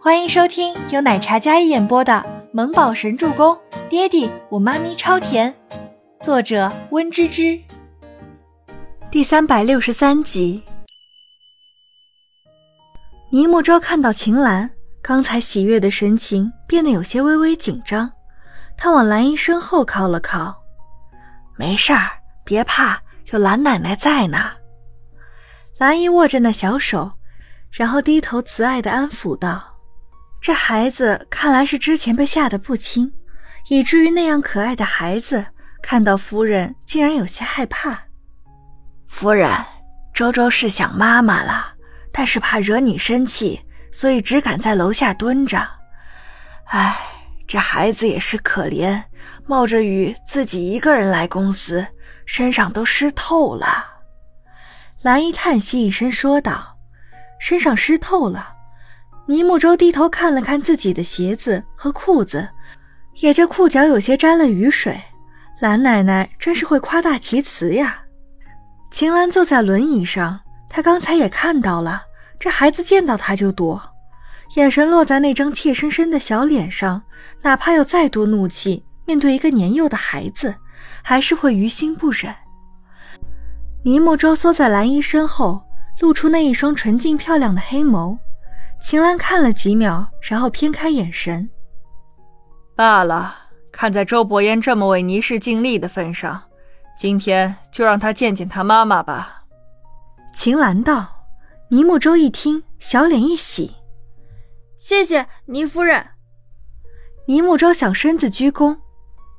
欢迎收听由奶茶一演播的《萌宝神助攻》，爹地我妈咪超甜，作者温芝芝。第三百六十三集。倪慕舟看到秦岚刚才喜悦的神情变得有些微微紧张，他往兰姨身后靠了靠：“没事儿，别怕，有兰奶奶在呢。”兰姨握着那小手，然后低头慈爱的安抚道。这孩子看来是之前被吓得不轻，以至于那样可爱的孩子看到夫人竟然有些害怕。夫人，周周是想妈妈了，但是怕惹你生气，所以只敢在楼下蹲着。唉，这孩子也是可怜，冒着雨自己一个人来公司，身上都湿透了。兰姨叹息一声说道：“身上湿透了。”倪木舟低头看了看自己的鞋子和裤子，也就裤脚有些沾了雨水。蓝奶奶真是会夸大其词呀。秦岚坐在轮椅上，她刚才也看到了，这孩子见到她就躲，眼神落在那张怯生生的小脸上，哪怕有再多怒气，面对一个年幼的孩子，还是会于心不忍。倪木舟缩在蓝姨身后，露出那一双纯净漂亮的黑眸。秦岚看了几秒，然后偏开眼神。罢了，看在周伯言这么为倪氏尽力的份上，今天就让他见见他妈妈吧。秦岚道。倪木舟一听，小脸一喜，谢谢倪夫人。倪木舟想身子鞠躬，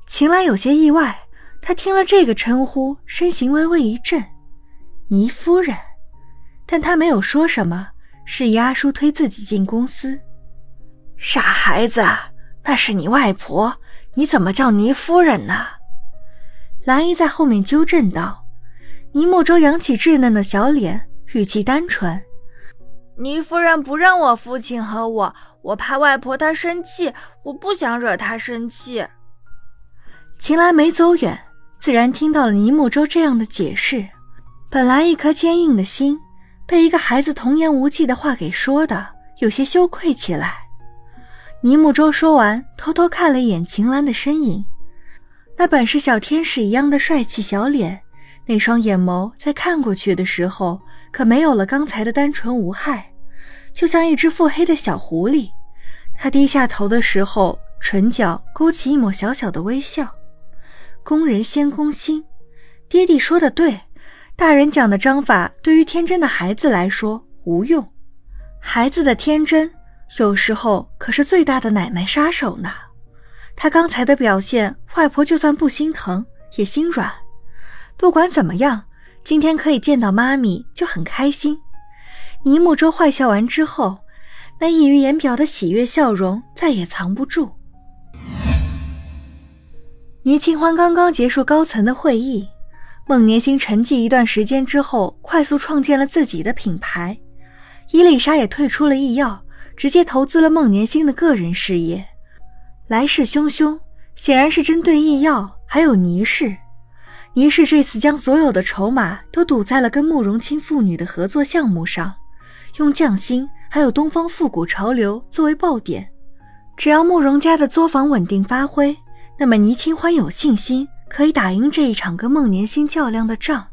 秦岚有些意外，她听了这个称呼，身形微微一震。倪夫人，但她没有说什么。示意阿叔推自己进公司。傻孩子，那是你外婆，你怎么叫倪夫人呢？兰姨在后面纠正道。倪莫舟扬起稚嫩的小脸，语气单纯：“倪夫人不认我父亲和我，我怕外婆她生气，我不想惹她生气。”秦岚没走远，自然听到了倪莫舟这样的解释。本来一颗坚硬的心。被一个孩子童言无忌的话给说的，有些羞愧起来。倪木舟说完，偷偷看了一眼秦岚的身影，那本是小天使一样的帅气小脸，那双眼眸在看过去的时候，可没有了刚才的单纯无害，就像一只腹黑的小狐狸。他低下头的时候，唇角勾起一抹小小的微笑。攻人先攻心，爹地说的对。大人讲的章法对于天真的孩子来说无用，孩子的天真有时候可是最大的奶奶杀手呢。他刚才的表现，外婆就算不心疼也心软。不管怎么样，今天可以见到妈咪就很开心。倪木舟坏笑完之后，那溢于言表的喜悦笑容再也藏不住。倪清欢刚刚结束高层的会议。孟年星沉寂一段时间之后，快速创建了自己的品牌。伊丽莎也退出了医药，直接投资了孟年星的个人事业。来势汹汹，显然是针对医药还有倪氏。倪氏这次将所有的筹码都赌在了跟慕容清父女的合作项目上，用匠心还有东方复古潮流作为爆点。只要慕容家的作坊稳定发挥，那么倪清欢有信心。可以打赢这一场跟孟年星较量的仗。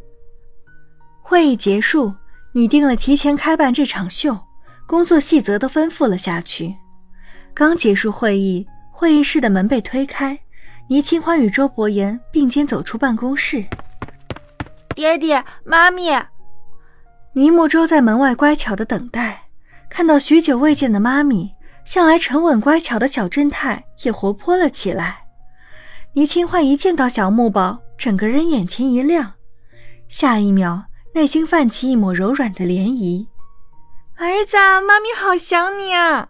会议结束，拟定了提前开办这场秀，工作细则都吩咐了下去。刚结束会议，会议室的门被推开，倪清欢与周伯言并肩走出办公室。爹爹，妈咪。倪慕舟在门外乖巧的等待，看到许久未见的妈咪，向来沉稳乖巧的小正太也活泼了起来。倪清欢一见到小木宝，整个人眼前一亮，下一秒内心泛起一抹柔软的涟漪。儿子，妈咪好想你啊！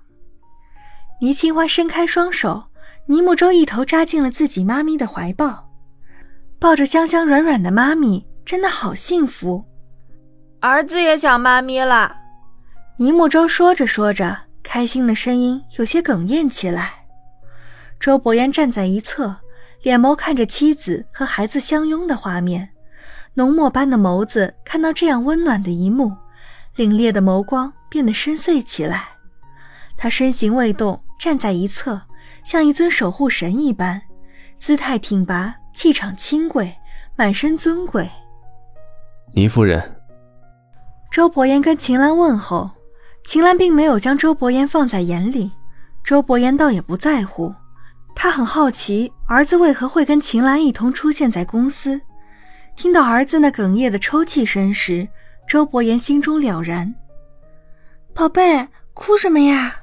倪清欢伸开双手，倪木舟一头扎进了自己妈咪的怀抱，抱着香香软软的妈咪，真的好幸福。儿子也想妈咪了。倪木舟说着说着，开心的声音有些哽咽起来。周伯言站在一侧。眼眸看着妻子和孩子相拥的画面，浓墨般的眸子看到这样温暖的一幕，凛冽的眸光变得深邃起来。他身形未动，站在一侧，像一尊守护神一般，姿态挺拔，气场清贵，满身尊贵。倪夫人，周伯言跟秦岚问候，秦岚并没有将周伯言放在眼里，周伯言倒也不在乎。他很好奇儿子为何会跟秦岚一同出现在公司。听到儿子那哽咽的抽泣声时，周伯言心中了然。宝贝，哭什么呀？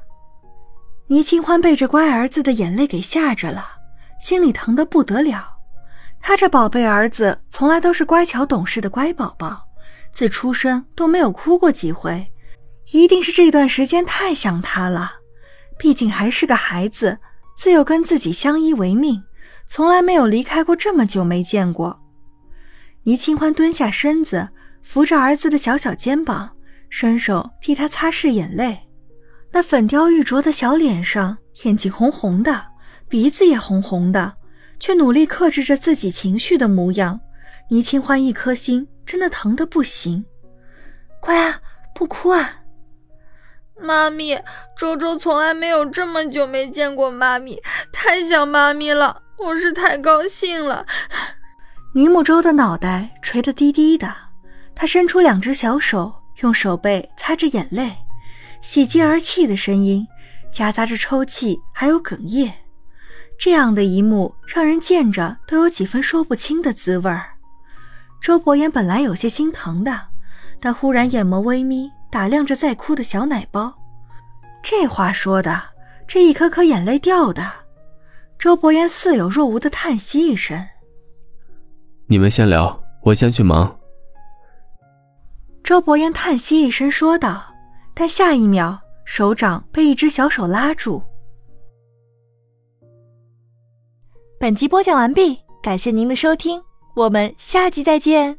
倪清欢被这乖儿子的眼泪给吓着了，心里疼得不得了。他这宝贝儿子从来都是乖巧懂事的乖宝宝，自出生都没有哭过几回，一定是这段时间太想他了。毕竟还是个孩子。自幼跟自己相依为命，从来没有离开过这么久没见过。倪清欢蹲下身子，扶着儿子的小小肩膀，伸手替他擦拭眼泪。那粉雕玉琢的小脸上，眼睛红红的，鼻子也红红的，却努力克制着自己情绪的模样。倪清欢一颗心真的疼得不行。乖啊，不哭啊。妈咪，周周从来没有这么久没见过妈咪，太想妈咪了。我是太高兴了。倪木舟的脑袋垂得低低的，他伸出两只小手，用手背擦着眼泪，喜极而泣的声音夹杂着抽泣，还有哽咽。这样的一幕让人见着都有几分说不清的滋味儿。周伯言本来有些心疼的，但忽然眼眸微眯。打量着在哭的小奶包，这话说的，这一颗颗眼泪掉的。周伯言似有若无的叹息一声：“你们先聊，我先去忙。”周伯言叹息一声说道，但下一秒，手掌被一只小手拉住。本集播讲完毕，感谢您的收听，我们下集再见。